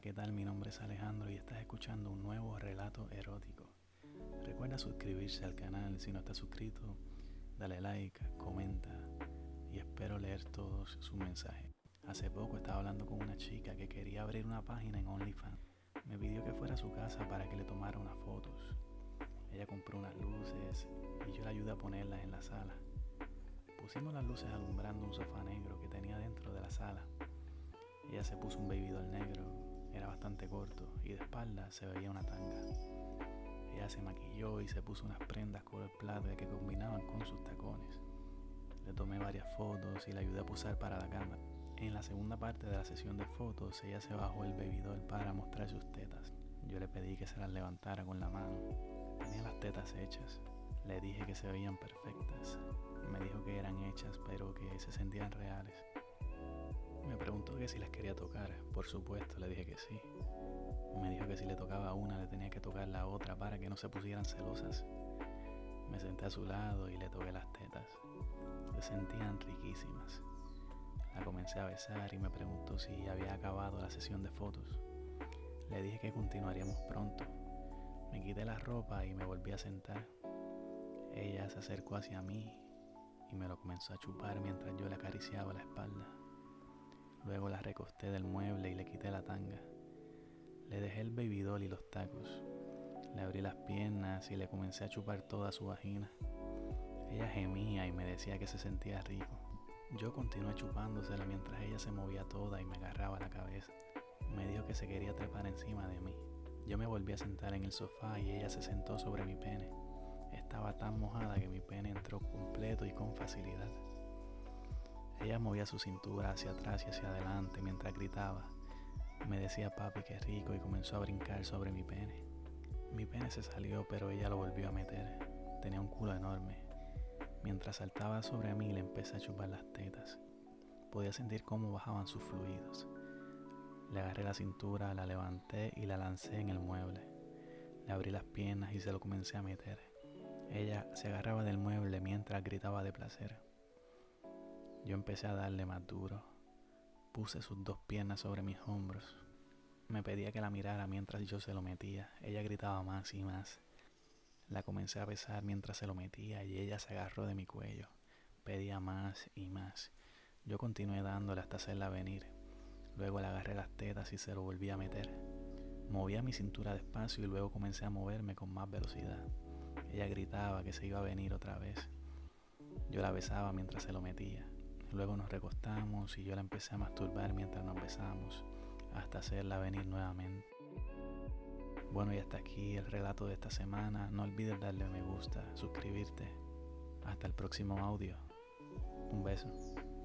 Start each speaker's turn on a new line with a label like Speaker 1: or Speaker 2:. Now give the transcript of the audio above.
Speaker 1: ¿qué tal? Mi nombre es Alejandro y estás escuchando un nuevo relato erótico. Recuerda suscribirse al canal si no estás suscrito, dale like, comenta y espero leer todos sus mensajes. Hace poco estaba hablando con una chica que quería abrir una página en OnlyFans. Me pidió que fuera a su casa para que le tomara unas fotos. Ella compró unas luces y yo la ayudé a ponerlas en la sala. Pusimos las luces alumbrando un sofá negro que tenía dentro de la sala. Ella se puso un babydoll negro, era corto y de espalda se veía una tanga. Ella se maquilló y se puso unas prendas color plata que combinaban con sus tacones. Le tomé varias fotos y la ayudé a posar para la cámara. En la segunda parte de la sesión de fotos, ella se bajó el babydoll para mostrar sus tetas. Yo le pedí que se las levantara con la mano. Tenía las tetas hechas. Le dije que se veían perfectas. Me dijo que eran hechas, pero que se sentían reales. Que si las quería tocar. Por supuesto, le dije que sí. Me dijo que si le tocaba una, le tenía que tocar la otra para que no se pusieran celosas. Me senté a su lado y le toqué las tetas. Se sentían riquísimas. La comencé a besar y me preguntó si había acabado la sesión de fotos. Le dije que continuaríamos pronto. Me quité la ropa y me volví a sentar. Ella se acercó hacia mí y me lo comenzó a chupar mientras yo le acariciaba la espalda. Luego la recosté del mueble y le quité la tanga. Le dejé el babydoll y los tacos. Le abrí las piernas y le comencé a chupar toda su vagina. Ella gemía y me decía que se sentía rico. Yo continué chupándosela mientras ella se movía toda y me agarraba la cabeza. Me dijo que se quería trepar encima de mí. Yo me volví a sentar en el sofá y ella se sentó sobre mi pene. Estaba tan mojada que mi pene entró completo y con facilidad. Ella movía su cintura hacia atrás y hacia adelante mientras gritaba. Me decía papi que rico y comenzó a brincar sobre mi pene. Mi pene se salió pero ella lo volvió a meter. Tenía un culo enorme. Mientras saltaba sobre mí le empecé a chupar las tetas. Podía sentir cómo bajaban sus fluidos. Le agarré la cintura, la levanté y la lancé en el mueble. Le abrí las piernas y se lo comencé a meter. Ella se agarraba del mueble mientras gritaba de placer. Yo empecé a darle más duro. Puse sus dos piernas sobre mis hombros. Me pedía que la mirara mientras yo se lo metía. Ella gritaba más y más. La comencé a besar mientras se lo metía y ella se agarró de mi cuello. Pedía más y más. Yo continué dándole hasta hacerla venir. Luego le agarré las tetas y se lo volví a meter. Movía mi cintura despacio y luego comencé a moverme con más velocidad. Ella gritaba que se iba a venir otra vez. Yo la besaba mientras se lo metía. Luego nos recostamos y yo la empecé a masturbar mientras nos besamos, hasta hacerla venir nuevamente. Bueno, y hasta aquí el relato de esta semana. No olvides darle me gusta, suscribirte. Hasta el próximo audio. Un beso.